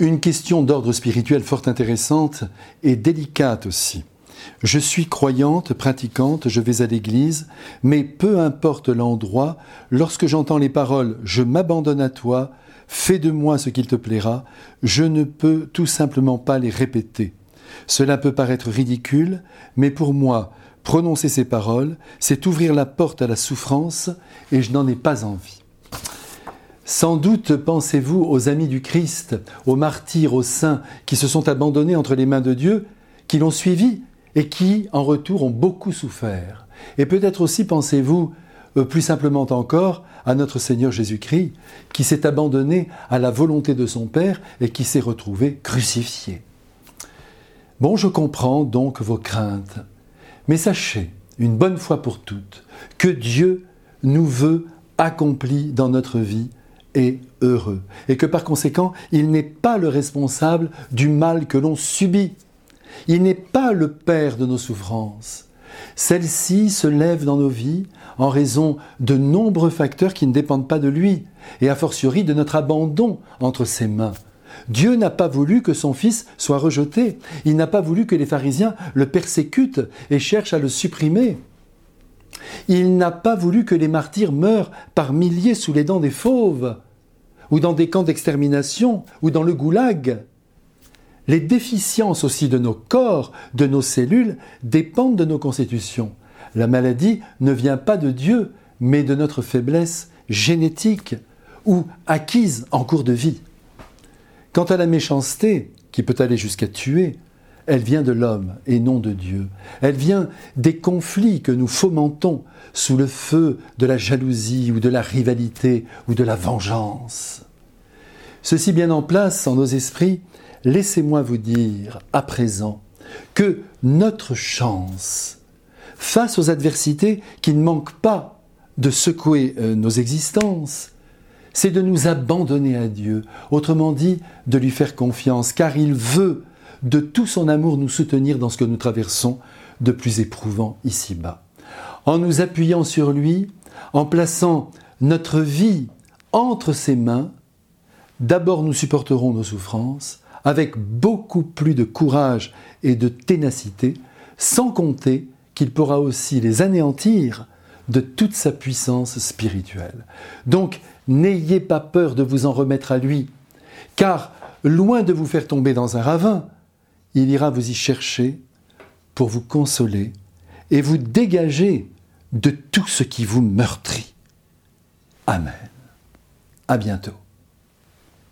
Une question d'ordre spirituel fort intéressante et délicate aussi. Je suis croyante, pratiquante, je vais à l'église, mais peu importe l'endroit, lorsque j'entends les paroles Je m'abandonne à toi, fais de moi ce qu'il te plaira, je ne peux tout simplement pas les répéter. Cela peut paraître ridicule, mais pour moi, prononcer ces paroles, c'est ouvrir la porte à la souffrance, et je n'en ai pas envie. Sans doute pensez-vous aux amis du Christ, aux martyrs, aux saints qui se sont abandonnés entre les mains de Dieu, qui l'ont suivi et qui, en retour, ont beaucoup souffert. Et peut-être aussi pensez-vous, euh, plus simplement encore, à notre Seigneur Jésus-Christ, qui s'est abandonné à la volonté de son Père et qui s'est retrouvé crucifié. Bon, je comprends donc vos craintes, mais sachez, une bonne fois pour toutes, que Dieu nous veut accomplis dans notre vie et heureux. Et que par conséquent, il n'est pas le responsable du mal que l'on subit. Il n'est pas le père de nos souffrances. Celles-ci se lèvent dans nos vies en raison de nombreux facteurs qui ne dépendent pas de lui, et a fortiori de notre abandon entre ses mains. Dieu n'a pas voulu que son Fils soit rejeté, il n'a pas voulu que les pharisiens le persécutent et cherchent à le supprimer. Il n'a pas voulu que les martyrs meurent par milliers sous les dents des fauves, ou dans des camps d'extermination, ou dans le goulag. Les déficiences aussi de nos corps, de nos cellules, dépendent de nos constitutions. La maladie ne vient pas de Dieu, mais de notre faiblesse génétique ou acquise en cours de vie. Quant à la méchanceté, qui peut aller jusqu'à tuer, elle vient de l'homme et non de Dieu. Elle vient des conflits que nous fomentons sous le feu de la jalousie ou de la rivalité ou de la vengeance. Ceci bien en place en nos esprits, laissez-moi vous dire à présent que notre chance, face aux adversités qui ne manquent pas de secouer euh, nos existences, c'est de nous abandonner à Dieu, autrement dit, de lui faire confiance, car il veut de tout son amour nous soutenir dans ce que nous traversons de plus éprouvant ici-bas. En nous appuyant sur lui, en plaçant notre vie entre ses mains, d'abord nous supporterons nos souffrances avec beaucoup plus de courage et de ténacité, sans compter qu'il pourra aussi les anéantir de toute sa puissance spirituelle. Donc, n'ayez pas peur de vous en remettre à lui, car loin de vous faire tomber dans un ravin, il ira vous y chercher pour vous consoler et vous dégager de tout ce qui vous meurtrit. Amen. À bientôt.